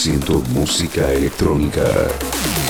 100% música electrónica.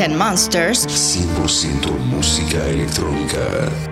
And Monsters 100% música electrónica.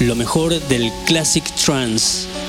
Lo mejor del Classic Trance.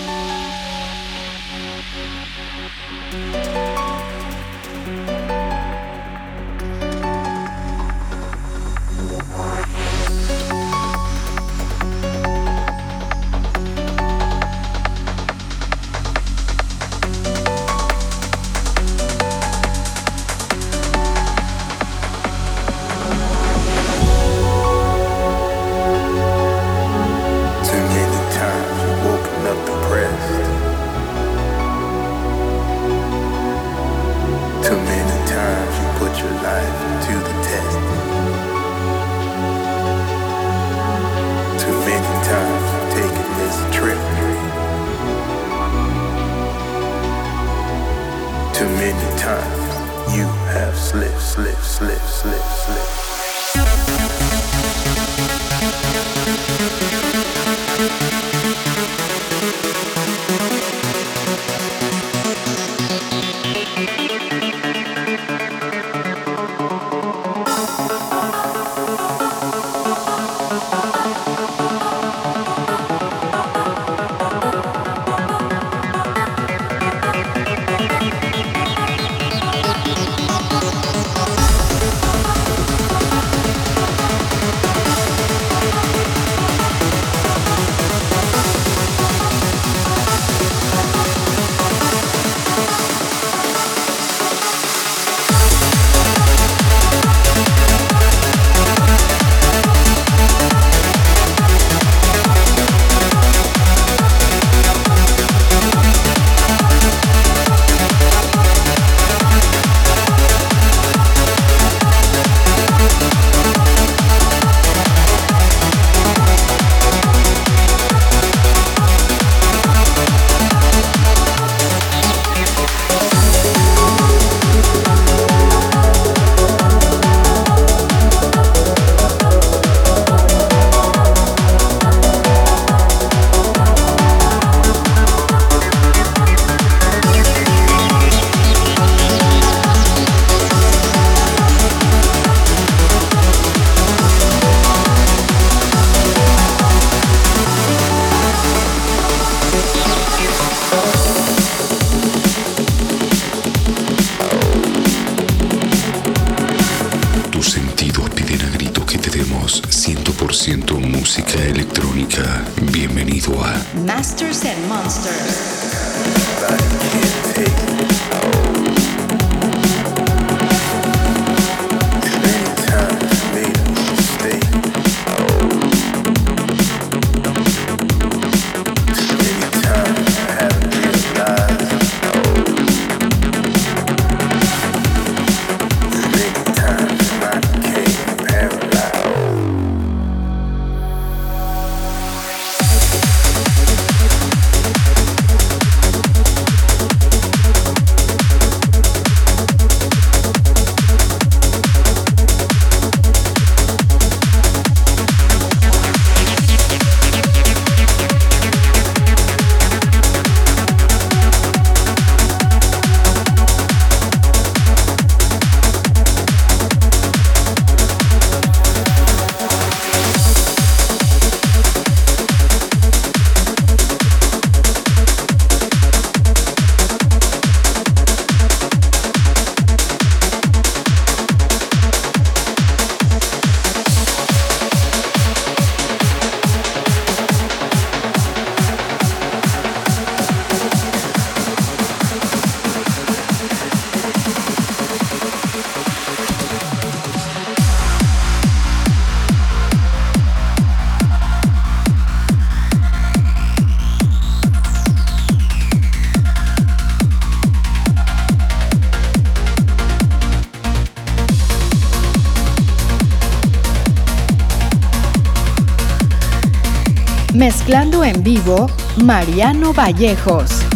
Mezclando en vivo, Mariano Vallejos.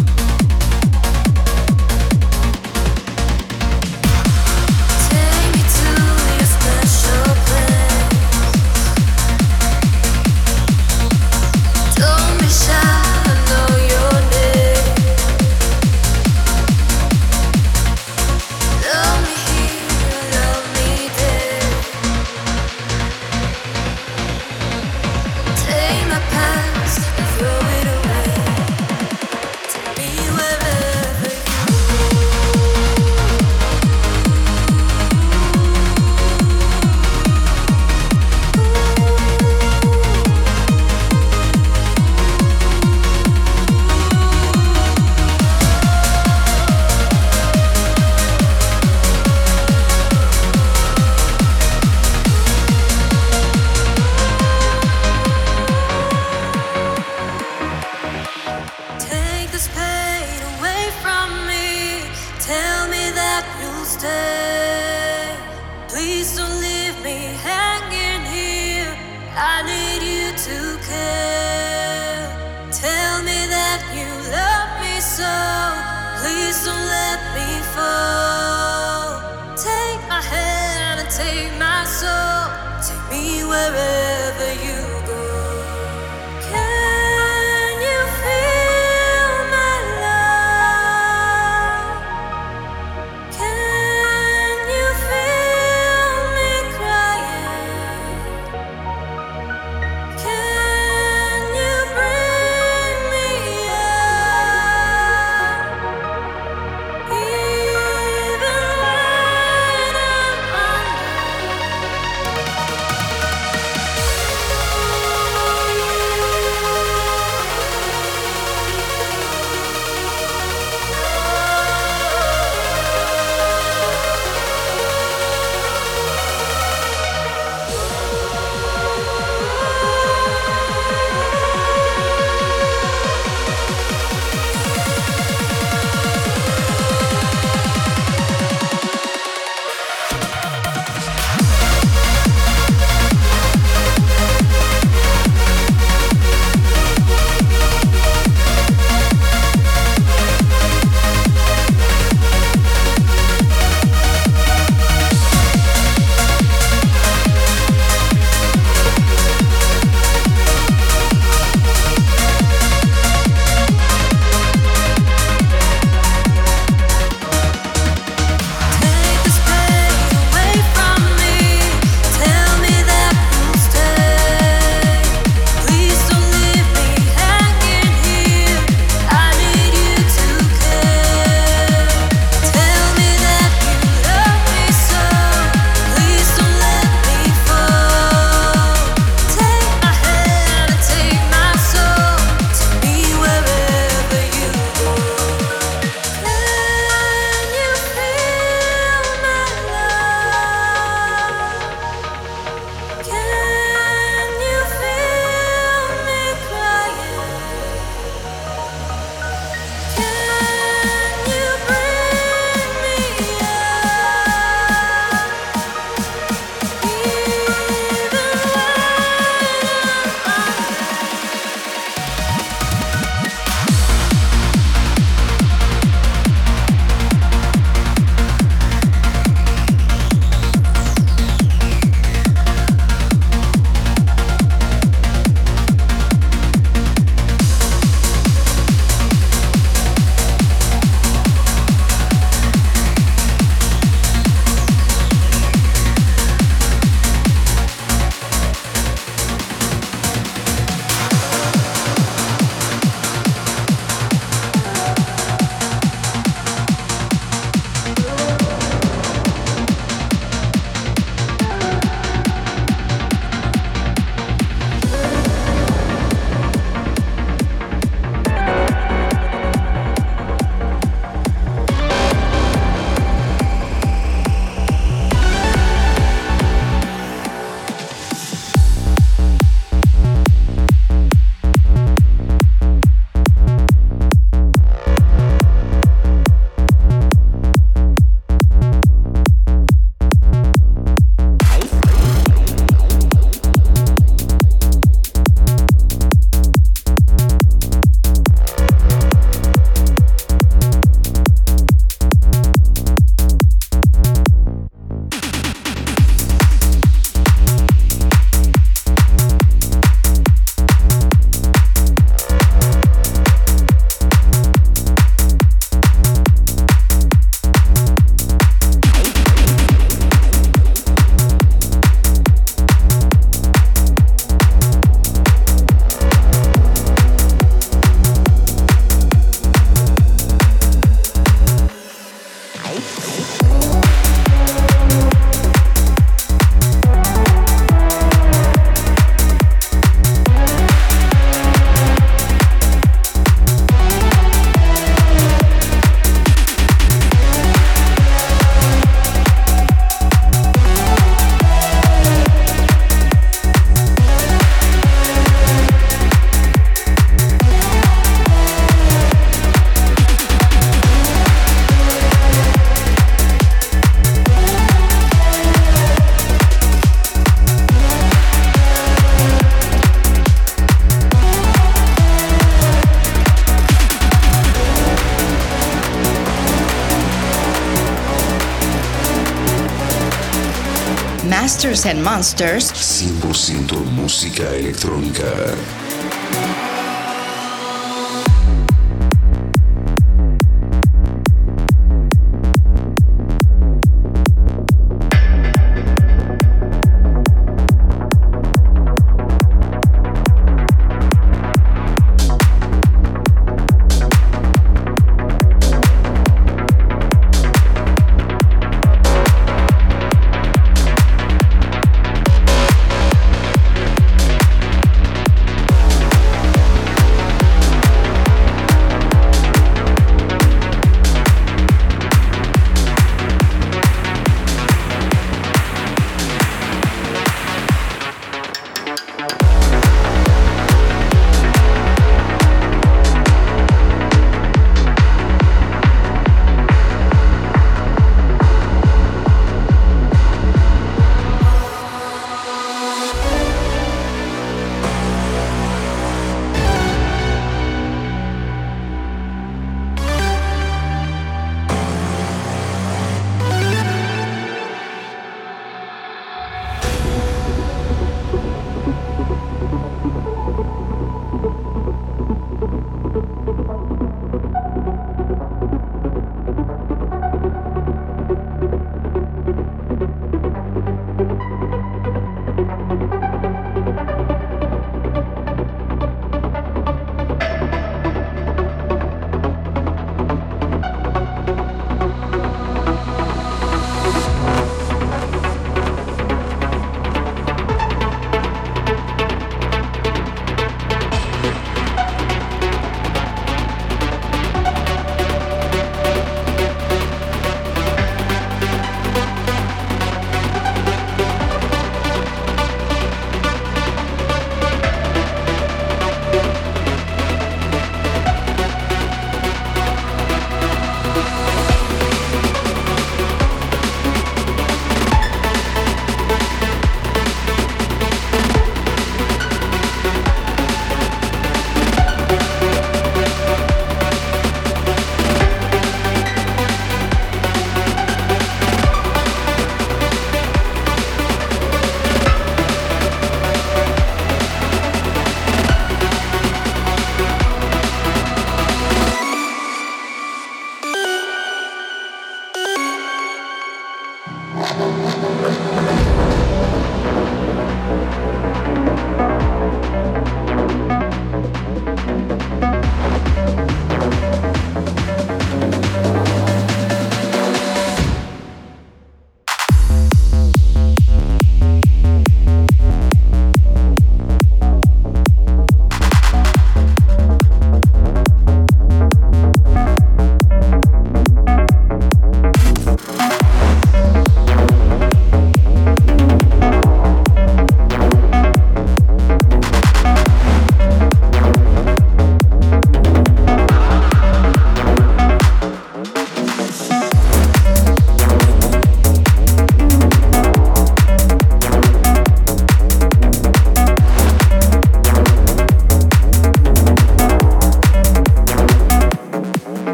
Masters and Monsters, 100% música electrónica.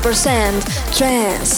100% trance.